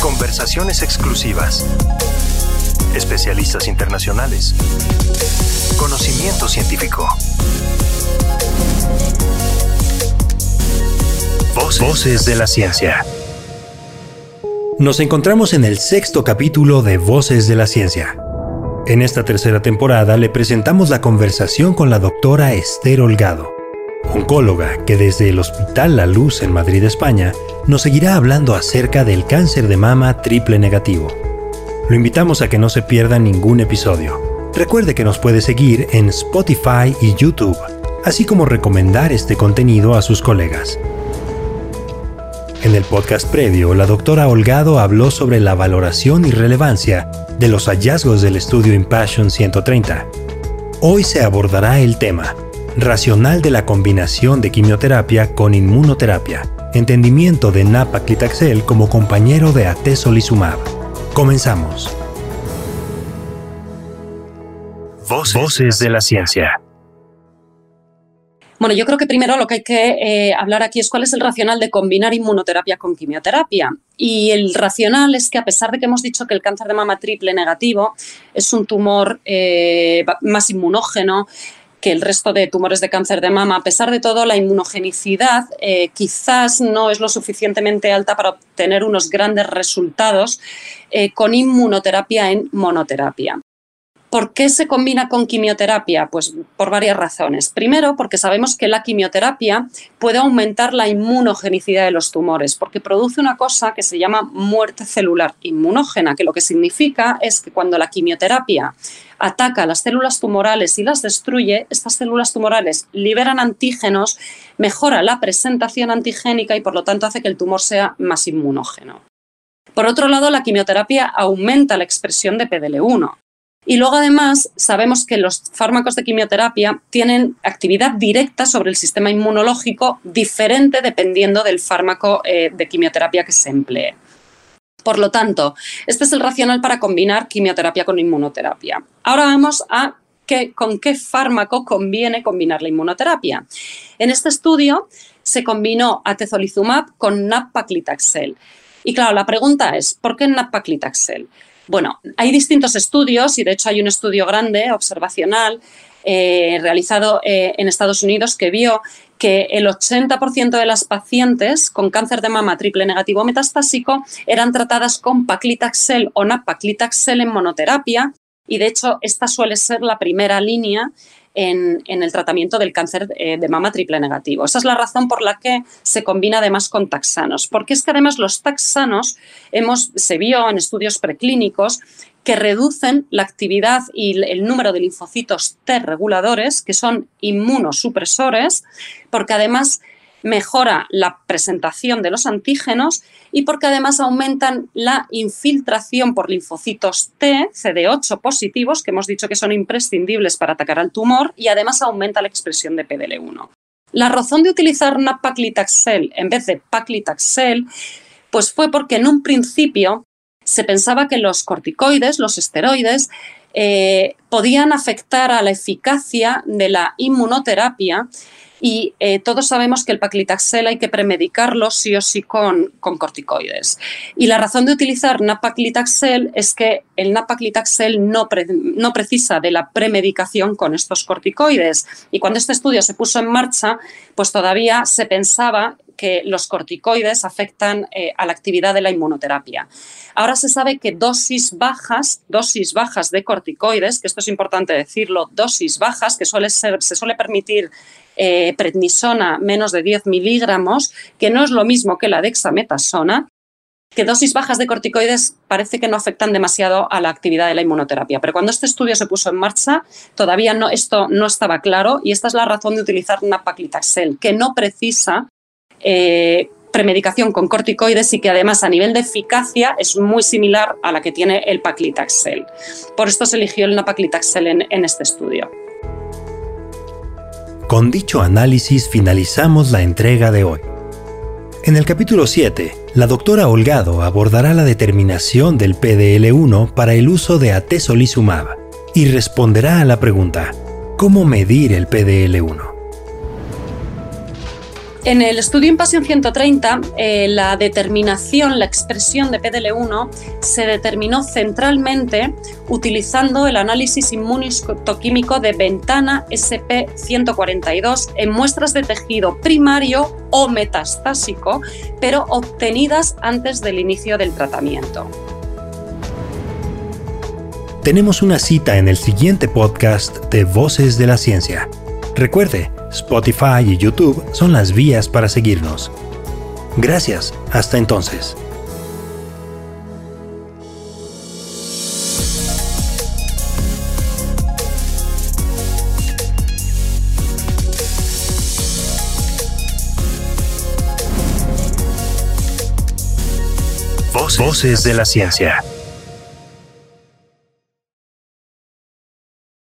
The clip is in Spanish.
Conversaciones exclusivas. Especialistas internacionales. Conocimiento científico. Voces, Voces de la ciencia. Nos encontramos en el sexto capítulo de Voces de la Ciencia. En esta tercera temporada le presentamos la conversación con la doctora Esther Holgado, oncóloga que desde el Hospital La Luz en Madrid, España, nos seguirá hablando acerca del cáncer de mama triple negativo. Lo invitamos a que no se pierda ningún episodio. Recuerde que nos puede seguir en Spotify y YouTube, así como recomendar este contenido a sus colegas. En el podcast previo, la doctora Holgado habló sobre la valoración y relevancia de los hallazgos del estudio Impassion 130. Hoy se abordará el tema racional de la combinación de quimioterapia con inmunoterapia entendimiento de Napa-Clitaxel como compañero de atezolizumab. Comenzamos. Voces, de la ciencia. Bueno, yo creo que primero lo que hay que eh, hablar aquí es cuál es el racional de combinar inmunoterapia con quimioterapia. Y el racional es que a pesar de que hemos dicho que el cáncer de mama triple negativo es un tumor eh, más inmunógeno, que el resto de tumores de cáncer de mama. A pesar de todo, la inmunogenicidad eh, quizás no es lo suficientemente alta para obtener unos grandes resultados eh, con inmunoterapia en monoterapia. ¿Por qué se combina con quimioterapia? Pues por varias razones. Primero, porque sabemos que la quimioterapia puede aumentar la inmunogenicidad de los tumores, porque produce una cosa que se llama muerte celular inmunógena, que lo que significa es que cuando la quimioterapia ataca las células tumorales y las destruye, estas células tumorales liberan antígenos, mejora la presentación antigénica y por lo tanto hace que el tumor sea más inmunógeno. Por otro lado, la quimioterapia aumenta la expresión de PDL1. Y luego, además, sabemos que los fármacos de quimioterapia tienen actividad directa sobre el sistema inmunológico diferente dependiendo del fármaco eh, de quimioterapia que se emplee. Por lo tanto, este es el racional para combinar quimioterapia con inmunoterapia. Ahora vamos a con qué fármaco conviene combinar la inmunoterapia. En este estudio se combinó atezolizumab con nab-paclitaxel. Y claro, la pregunta es, ¿por qué nab-paclitaxel? Bueno, hay distintos estudios y de hecho hay un estudio grande, observacional, eh, realizado eh, en Estados Unidos que vio que el 80% de las pacientes con cáncer de mama triple negativo metastásico eran tratadas con paclitaxel o napaclitaxel en monoterapia y de hecho esta suele ser la primera línea en, el tratamiento del cáncer eh, de mama triple negativo. Esa es la razón por la que se combina además con taxanos, porque es que además los taxanos hemos, se vio en estudios preclínicos que reducen la actividad y el número de linfocitos T reguladores, que son inmunosupresores, porque además mejora la presentación de los antígenos y porque además aumentan la infiltración por linfocitos T, CD8 positivos, que hemos dicho que son imprescindibles para atacar al tumor, y además aumenta la expresión de PDL1. La razón de utilizar paclitaxel en vez de paclitaxel pues fue porque en un principio se pensaba que los corticoides, los esteroides, eh, podían afectar a la eficacia de la inmunoterapia y eh, todos sabemos que el paclitaxel hay que premedicarlo sí o sí con, corticoides. Y la razón de utilizar napaclitaxel es que el napaclitaxel no, no precisa de la premedicación con estos corticoides. Y cuando este estudio se puso en marcha, pues todavía se pensaba que los corticoides afectan eh, a la actividad de la inmunoterapia. Ahora se sabe que dosis bajas, dosis bajas de corticoides, que esto es importante decirlo, dosis bajas, que suele ser, se suele permitir eh, prednisona menos de 10 miligramos, que no es lo mismo que la dexametasona, que dosis bajas de corticoides parece que no afectan demasiado a la actividad de la inmunoterapia. Pero cuando este estudio se puso en marcha, todavía no, esto no estaba claro y esta es la razón de utilizar napaclitaxel, que no precisa eh, premedicación con corticoides y que además a nivel de eficacia es muy similar a la que tiene el paclitaxel. Por esto se eligió el napaclitaxel en este estudio. Con dicho análisis finalizamos la entrega de hoy. En el capítulo 7, la doctora Holgado abordará la determinación del PDL1 para el uso de atezolizumab y responderá a la pregunta, ¿cómo medir el PDL1? En el estudio Impasión 130, eh, la determinación, la expresión de PDL1 se determinó centralmente utilizando el análisis inmunistoquímico de ventana SP142 en muestras de tejido primario o metastásico, pero obtenidas antes del inicio del tratamiento. Tenemos una cita en el siguiente podcast de Voces de la Ciencia. Recuerde, Spotify y YouTube son las vías para seguirnos. Gracias, hasta entonces. Voces de la Ciencia.